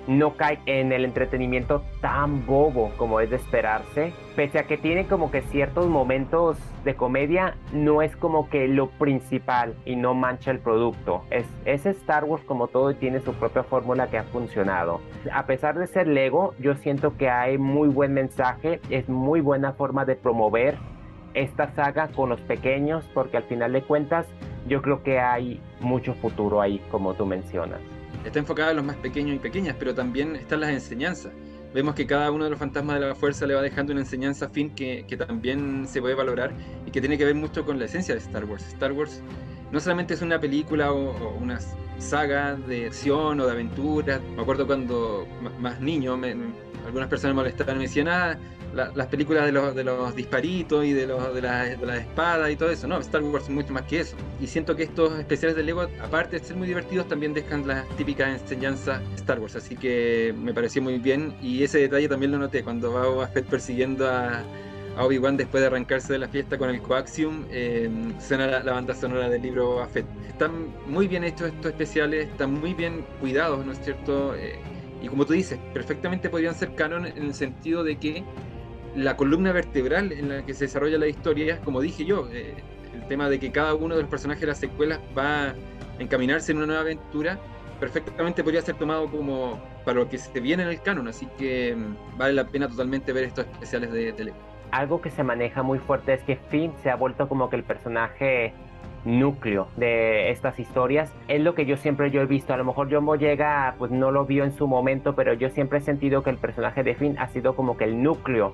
no cae en el entretenimiento tan bobo como es de esperarse. Pese a que tiene como que ciertos momentos de comedia, no es como que lo principal y no mancha el producto. Es, es Star Wars como todo y tiene su propia fórmula que ha funcionado. A pesar de ser Lego, yo siento que hay muy buen mensaje, es muy buena forma de promover esta saga con los pequeños, porque al final de cuentas yo creo que hay mucho futuro ahí, como tú mencionas. Está enfocada en los más pequeños y pequeñas, pero también están las enseñanzas. Vemos que cada uno de los fantasmas de la fuerza le va dejando una enseñanza fin que, que también se puede valorar y que tiene que ver mucho con la esencia de Star Wars. Star Wars no solamente es una película o, una saga de acción o de aventura. Me acuerdo cuando más niño me, algunas personas molestaban y me decían, ah, las películas de los, de los disparitos y de, los, de, la, de la espada y todo eso. No, Star Wars es mucho más que eso. Y siento que estos especiales de Lego, aparte de ser muy divertidos, también dejan las típicas enseñanzas Star Wars. Así que me pareció muy bien. Y ese detalle también lo noté cuando va Boba Fett persiguiendo a, Obi-Wan después de arrancarse de la fiesta con el Coaxium, eh, suena la, banda sonora del libro Boba Fett. Están muy bien hechos estos especiales, están muy bien cuidados, ¿no es cierto? Eh, y como tú dices, perfectamente podrían ser canon en el sentido de que la columna vertebral en la que se desarrolla la historia, como dije yo, eh, el tema de que cada uno de los personajes de las secuelas va a encaminarse en una nueva aventura, perfectamente podría ser tomado como para lo que se viene en el canon, así que mm, vale la pena totalmente ver estos especiales de, de Algo que se maneja muy fuerte es que Finn se ha vuelto como que el personaje núcleo de estas historias. Es lo que yo siempre yo he visto a lo mejor Jumbo llega pues no lo vio en su momento pero yo siempre he sentido que el personaje de Finn ha sido como que el núcleo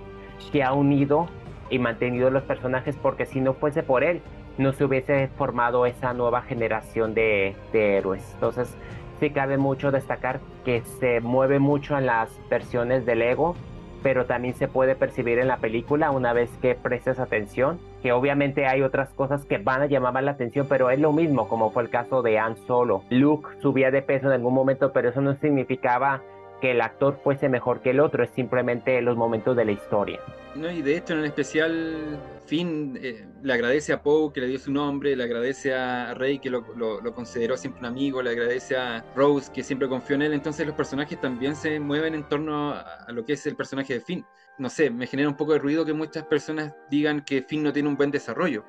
que ha unido y mantenido los personajes porque si no fuese por él no se hubiese formado esa nueva generación de, héroes. Entonces sí cabe mucho destacar que se mueve mucho en las versiones del ego, pero también se puede percibir en la película una vez que prestes atención, que obviamente hay otras cosas que van a llamar la atención, pero es lo mismo como fue el caso de Han Solo. Luke subía de peso en algún momento, pero eso no significaba que el actor fuese mejor que el otro, es simplemente los momentos de la historia. Y de hecho en especial Finn eh, le agradece a Poe que le dio su nombre, le agradece a Rey que lo, consideró siempre un amigo, le agradece a Rose que siempre confió en él, entonces los personajes también se mueven en torno a, lo que es el personaje de Finn. No sé, me genera un poco de ruido que muchas personas digan que Finn no tiene un buen desarrollo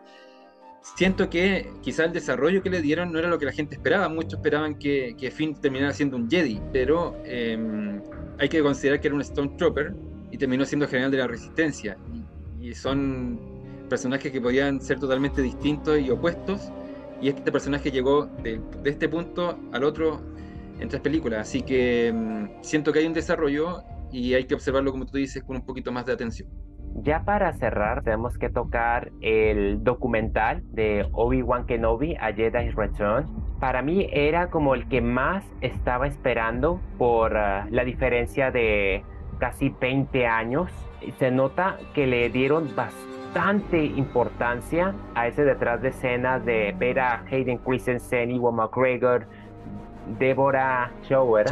siento que quizá el desarrollo que le dieron no era lo que la gente esperaba. Muchos esperaban que, que Finn terminara siendo un Jedi, pero em, hay que considerar que era un Stone Trooper y terminó siendo general de la Resistencia. Y, son personajes que podían ser totalmente distintos y opuestos. Y este personaje llegó de, de este punto al otro en tres películas. Así que em, siento que hay un desarrollo y hay que observarlo, como tú dices, con un poquito más de atención. Ya para cerrar, tenemos que tocar el documental de Obi-Wan Kenobi, A Jedi's Return. Para mí era como el que más estaba esperando por ah, la diferencia de casi 20 años. Se nota que le dieron bastante importancia a ese detrás de escenas de ver a Hayden Christensen, Iwan McGregor, Débora Shower.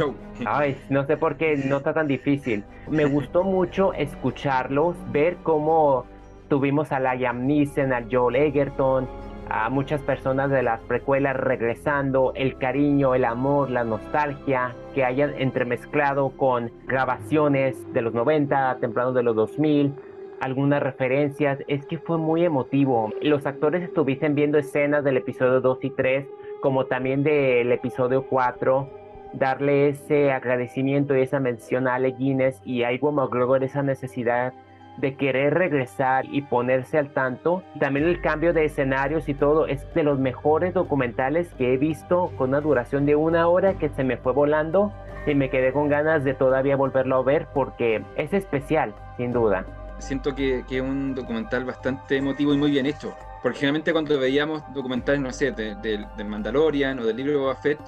Ay, no sé por qué no está tan difícil. Me gustó mucho escucharlos, ver cómo tuvimos a Liam Neeson, a Joel Egerton, a muchas personas de las precuelas regresando, el cariño, el amor, la nostalgia que hayan entremezclado con grabaciones de los 90, temprano de los 2000 algunas referencias, es que fue muy emotivo. Los actores estuviesen viendo escenas del episodio 2 y 3 como también del episodio 4, darle ese agradecimiento y esa mención a Ale Guinness y a Iwan McGregor esa necesidad de querer regresar y ponerse al tanto. También el cambio de escenarios y todo es de los mejores documentales que he visto con una duración de una hora que se me fue volando y me quedé con ganas de todavía volverlo a ver porque es especial, sin duda. Siento que, es un documental bastante emotivo y muy bien hecho. Porque generalmente cuando veíamos documentales, no sé, del de, Mandalorian o del libro de Boba Fett,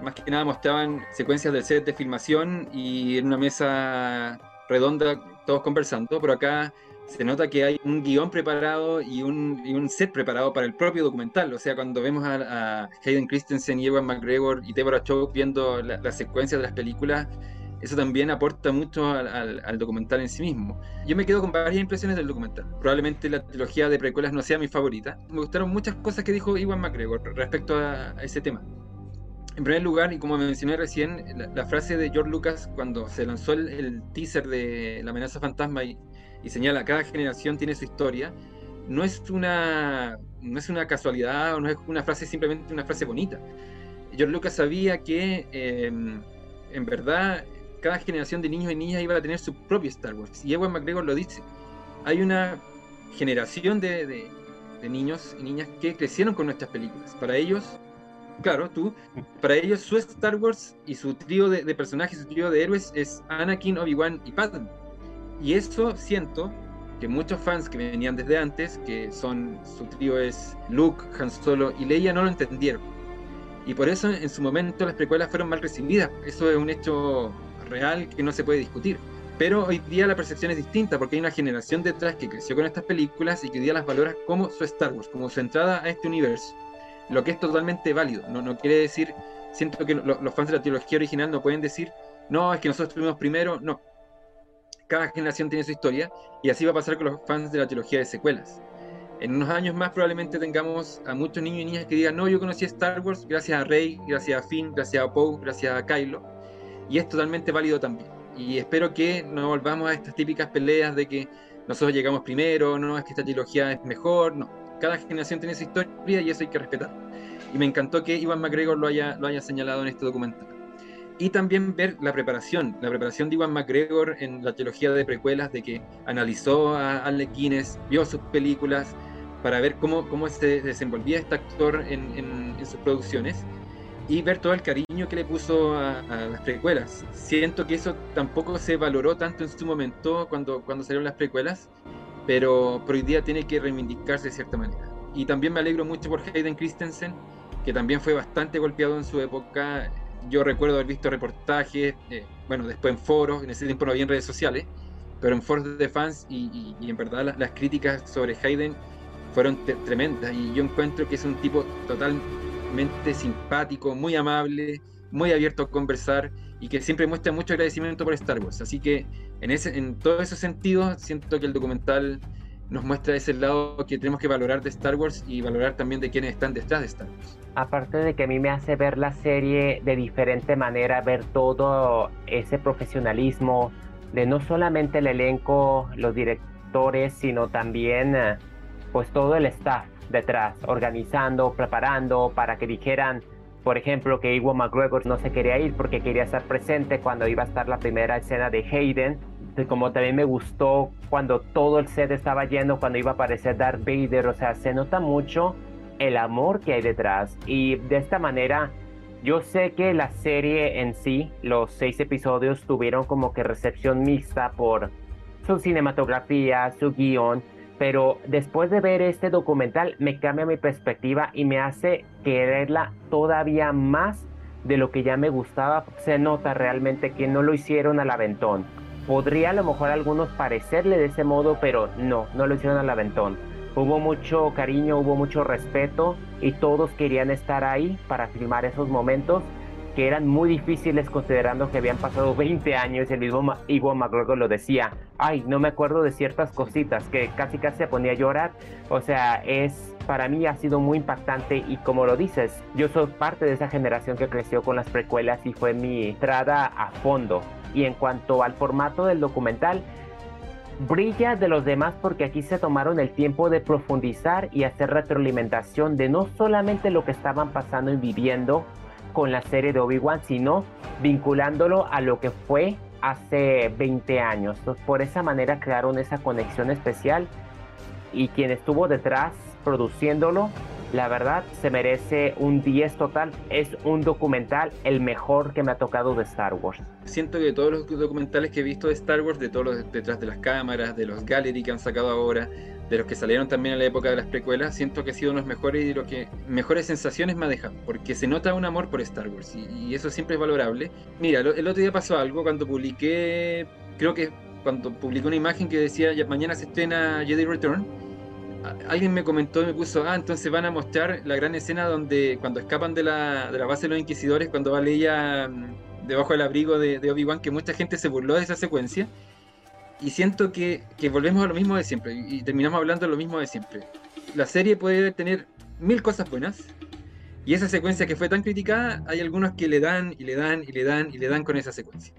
más que nada mostraban secuencias del set de filmación y en una mesa redonda todos conversando, pero acá se nota que hay un guion preparado y un, y un set preparado para el propio documental. O sea, cuando vemos a, Hayden Christensen y Ewan McGregor y Deborah Chow viendo las la secuencias de las películas, eso también aporta mucho al, al, documental en sí mismo. Yo me quedo con varias impresiones del documental. Probablemente la trilogía de precuelas no sea mi favorita. Me gustaron muchas cosas que dijo Ewan McGregor respecto a, a ese tema. En primer lugar, y como mencioné recién, la, frase de George Lucas cuando se lanzó el, teaser de La amenaza fantasma y, y, señala cada generación tiene su historia, no es, una, no es una casualidad o no es una frase simplemente una frase bonita. George Lucas sabía que em, en verdad cada generación de niños y niñas iba a tener su propio Star Wars. Y Ewan McGregor lo dice. Hay una generación de, de, niños y niñas que crecieron con nuestras películas. Para ellos claro, tú, para ellos su Star Wars y su trío de, personajes, su trío de héroes es Anakin, Obi-Wan y Padme. Y eso siento que muchos fans que venían desde antes, que son su trío es Luke, Han Solo y Leia, no lo entendieron. Y por eso en su momento las precuelas fueron mal recibidas. Eso es un hecho real que no se puede discutir. Pero hoy día la percepción es distinta porque hay una generación detrás que creció con estas películas y que hoy día las valora como su Star Wars, como su entrada a este universo lo que es totalmente válido. No, no quiere decir, siento que los fans de la trilogía original no pueden decir, no, es que nosotros estuvimos primero, no. Cada generación tiene su historia y así va a pasar con los fans de la trilogía de secuelas. En unos años más probablemente tengamos a muchos niños y niñas que digan, no, yo conocí Star Wars gracias a Rey, gracias a Finn, gracias a Poe, gracias a Kylo. Y es totalmente válido también. Y espero que no volvamos a estas típicas peleas de que nosotros llegamos primero, no, es que esta trilogía es mejor, no cada generación tiene su historia y eso hay que respetar. Y me encantó que Ivan McGregor lo haya, lo haya señalado en este documental. Y también ver la preparación, la preparación de Ivan McGregor en la trilogía de precuelas, de que analizó a Alec Guinness, vio sus películas, para ver cómo, cómo se desenvolvía este actor en, en, sus producciones y ver todo el cariño que le puso a, a, las precuelas. Siento que eso tampoco se valoró tanto en su momento cuando, cuando salieron las precuelas pero, hoy día tiene que reivindicarse de cierta manera. Y también me alegro mucho por Hayden Christensen, que también fue bastante golpeado en su época. Yo recuerdo haber visto reportajes, eh, bueno, después en foros, en ese tiempo no había redes sociales, pero en foros de fans y, en verdad las, críticas sobre Hayden fueron tremendas y yo encuentro que es un tipo simpático, muy amable, muy abierto a conversar y que siempre muestra mucho agradecimiento por Star Wars. Así que en, ese, en todo ese sentido, siento que el documental nos muestra ese lado que tenemos que valorar de Star Wars y valorar también de quienes están detrás de Star Wars. Aparte de que a mí me hace ver la serie de diferente manera, ver todo ese profesionalismo de no solamente el elenco, los directores, sino también eh, pues todo el staff detrás, organizando, preparando para que dijeran, por ejemplo, que Iwan McGregor no se quería ir porque quería estar presente cuando iba a estar la primera escena de Hayden. Como también me gustó cuando todo el set estaba lleno, cuando iba a aparecer Darth Vader. O sea, se nota mucho el amor que hay detrás. Y de esta manera, yo sé que la serie en sí, los seis episodios, tuvieron como que recepción mixta por su cinematografía, su guion pero después de ver este documental me cambia mi perspectiva y me hace quererla todavía más de lo que ya me gustaba. Se nota realmente que no lo hicieron al aventón. Podría a lo mejor a algunos parecerle de ese modo, pero no, no lo hicieron al aventón. Hubo mucho cariño, hubo mucho respeto y todos querían estar ahí para filmar esos momentos que eran muy difíciles considerando que habían pasado 20 años y el mismo Ivo McGregor lo decía, ay, no me acuerdo de ciertas cositas, que casi casi se ponía a llorar, o sea, es, para mí ha sido muy impactante y como lo dices, yo soy parte de esa generación que creció con las precuelas y fue mi entrada a fondo. Y en cuanto al formato del documental, brilla de los demás porque aquí se tomaron el tiempo de profundizar y hacer retroalimentación de no solamente lo que estaban pasando y viviendo, con la serie de Obi-Wan, sino vinculándolo a lo que fue hace 20 años. Por esa manera crearon esa conexión especial y quien estuvo detrás produciéndolo, la verdad se merece un 10 total. Es un documental el mejor que me ha tocado de Star Wars. Siento que todos los documentales que he visto de Star Wars, de todos los detrás de las cámaras, de los gallery que han sacado ahora, de los que salieron también en la época de las precuelas, siento que ha sido uno de los mejores y lo que mejores sensaciones me ha porque se nota un amor por Star Wars y, eso siempre es valorable. Mira, el otro día pasó algo cuando publiqué, creo que cuando publiqué una imagen que decía mañana se estrena Jedi Return, alguien me comentó y me puso, ah, entonces van a mostrar la gran escena donde cuando escapan de la, de la base de los inquisidores, cuando va Leia mm, debajo del abrigo de, Obi-Wan, que mucha gente se burló de esa secuencia y siento que, volvemos a lo mismo de siempre y, terminamos hablando lo mismo de siempre. La serie puede tener mil cosas buenas y esa secuencia que fue tan criticada, hay algunos que le dan y le dan y le dan y le dan con esa secuencia.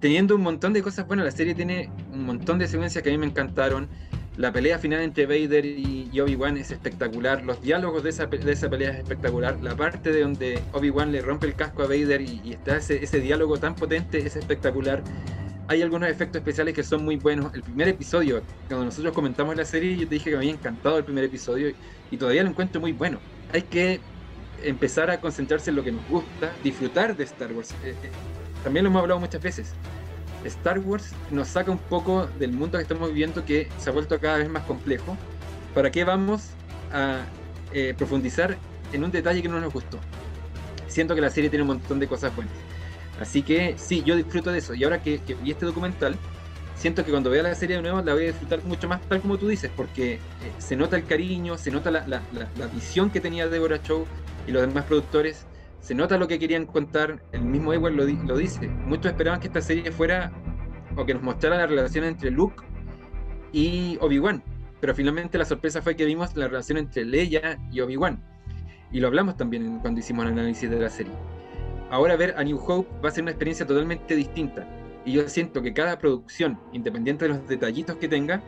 Teniendo un montón de cosas buenas, la serie tiene un montón de secuencias que a mí me encantaron. La pelea final entre Vader y, Obi-Wan es espectacular. Los diálogos de esa, de esa, pelea es espectacular. La parte de donde Obi-Wan le rompe el casco a Vader y, está ese, ese, diálogo tan potente es espectacular hay algunos efectos especiales que son muy buenos. El primer episodio, cuando nosotros comentamos la serie, yo te dije que me había encantado el primer episodio y todavía lo encuentro muy bueno. Hay que empezar a concentrarse en lo que nos gusta, disfrutar de Star Wars. Eh, eh, también lo hemos hablado muchas veces. Star Wars nos saca un poco del mundo que estamos viviendo que se ha vuelto cada vez más complejo. ¿Para qué vamos a eh, profundizar en un detalle que no nos gustó? Siento que la serie tiene un montón de cosas buenas. Así que sí, yo disfruto de eso. Y ahora que, vi este documental, siento que cuando vea la serie de nuevo la voy a disfrutar mucho más, tal como tú dices, porque eh, se nota el cariño, se nota la, visión que tenía Deborah Chow y los demás productores, se nota lo que querían contar. El mismo Edward lo, lo dice. Muchos esperaban que esta serie fuera o que nos mostrara la relación entre Luke y Obi-Wan. Pero finalmente la sorpresa fue que vimos la relación entre Leia y Obi-Wan. Y lo hablamos también cuando hicimos el análisis de la serie ahora ver a New Hope va a ser una experiencia totalmente distinta. Y yo siento que cada producción, independiente de los detallitos que tenga,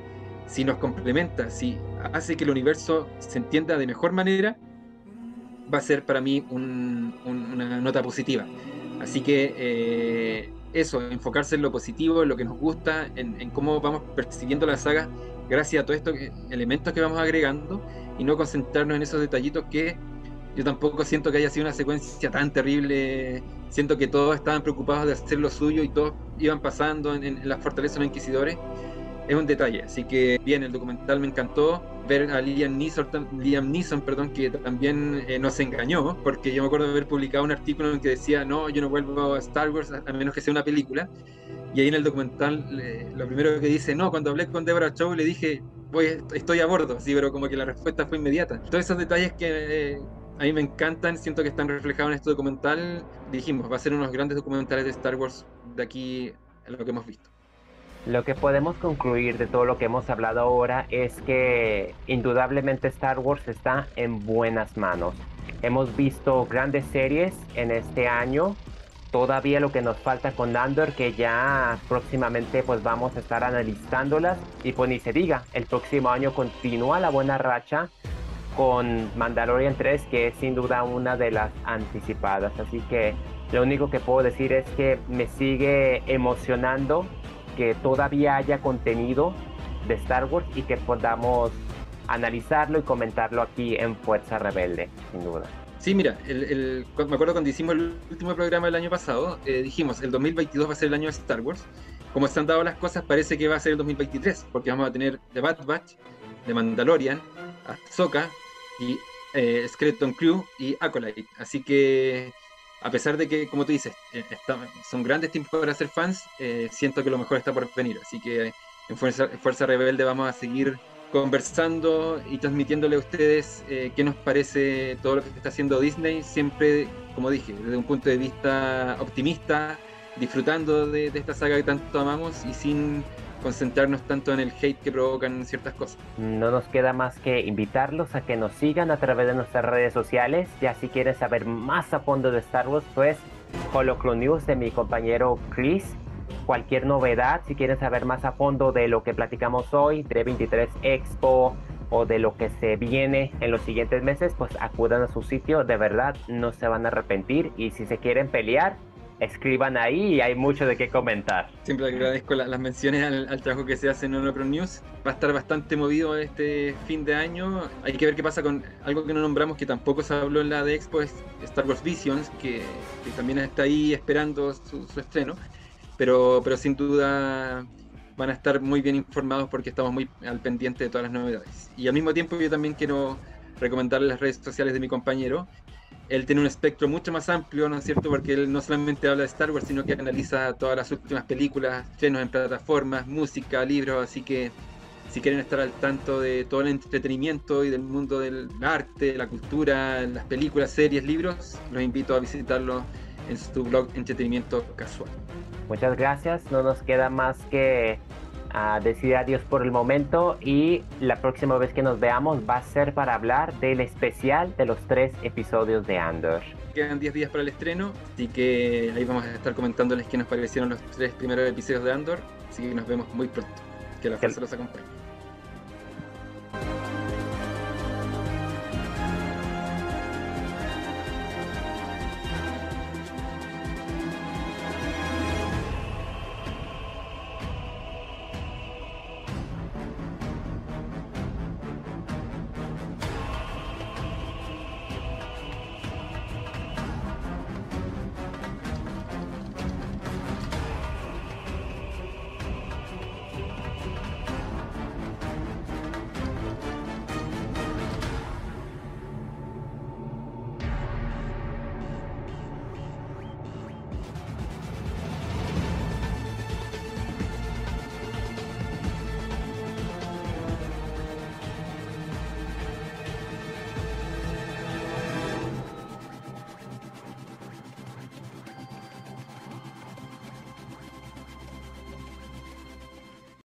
si nos complementa, si hace que el universo se entienda de mejor manera, va a ser para mí una nota positiva. Así que eh, eso, enfocarse en lo positivo, en lo que nos gusta, en, cómo vamos percibiendo la saga gracias a todos estos elementos que vamos agregando y no concentrarnos en esos detallitos que yo tampoco siento que haya sido una secuencia tan terrible. Siento que todos estaban preocupados de hacer lo suyo y todos iban pasando en, las fortalezas de los inquisidores. Es un detalle, así que bien, el documental me encantó. Ver a Liam Neeson, Liam Neeson perdón, que también eh, nos engañó, porque yo me acuerdo de haber publicado un artículo en que decía, no, yo no vuelvo a Star Wars a, menos que sea una película. Y ahí en el documental, lo primero que dice, no, cuando hablé con Deborah Chow le dije, voy, estoy a bordo, sí, pero como que la respuesta fue inmediata. Todos esos detalles que, eh, a mí me encantan, siento que están reflejados en este documental. Dijimos, va a ser unos grandes documentales de Star Wars de aquí a lo que hemos visto. Lo que podemos concluir de todo lo que hemos hablado ahora es que indudablemente Star Wars está en buenas manos. Hemos visto grandes series en este año. Todavía lo que nos falta con Andor, que ya próximamente pues vamos a estar analizándolas. Y pues ni se diga, el próximo año continúa la buena racha con Mandalorian 3, que es sin duda una de las anticipadas. Así que lo único que puedo decir es que me sigue emocionando que todavía haya contenido de Star Wars y que podamos analizarlo y comentarlo aquí en Fuerza Rebelde, sin duda. Sí, mira, me acuerdo cuando hicimos el último programa del año pasado, eh, dijimos, el 2022 va a ser el año de Star Wars. Como están dadas las cosas, parece que va a ser el 2023, porque vamos a tener The Bad Batch, The Mandalorian, Ahsoka, y eh, Skeleton Crew y Acolyte. Así que, a pesar de que, como tú dices, eh, son grandes tiempos para ser fans, eh, siento que lo mejor está por venir. Así que en Fuerza, Fuerza Rebelde vamos a seguir conversando y transmitiéndole a ustedes eh, qué nos parece todo lo que está haciendo Disney, siempre, como dije, desde un punto de vista optimista, disfrutando de, de esta saga que tanto amamos y sin concentrarnos tanto en el hate que provocan ciertas cosas. No nos queda más que invitarlos a que nos sigan a través de nuestras redes sociales. Ya si quieres saber más a fondo de Star Wars, pues Holocron News de mi compañero Chris. Cualquier novedad, si quieren saber más a fondo de lo que platicamos hoy, de 23 Expo o de lo que se viene en los siguientes meses, pues acudan a su sitio. De verdad, no se van a arrepentir. Y si se quieren pelear, escriban ahí y hay mucho de qué comentar. Siempre agradezco las menciones al, trabajo que se hace en Onopro News. Va a estar bastante movido este fin de año. Hay que ver qué pasa con algo que no nombramos, que tampoco se habló en la de Expo, es Star Wars Visions, que, también está ahí esperando su, estreno. Pero, pero sin duda van a estar muy bien informados porque estamos muy al pendiente de todas las novedades. Y al mismo tiempo yo también quiero recomendarles las redes sociales de mi compañero, él tiene un espectro mucho más amplio, ¿no es cierto? Porque él no solamente habla de Star Wars, sino que analiza todas las últimas películas, estrenos en plataformas, música, libros, así que si quieren estar al tanto de todo el entretenimiento y del mundo del arte, la cultura, las películas, series, libros, los invito a visitarlo en su blog Entretenimiento Casual. Muchas gracias, no nos queda más que a decir adiós por el momento y la próxima vez que nos veamos va a ser para hablar del especial de los tres episodios de Andor. Quedan 10 días para el estreno, así que ahí vamos a estar comentándoles qué nos parecieron los tres primeros episodios de Andor, así que nos vemos muy pronto. Que la fuerza los acompañe.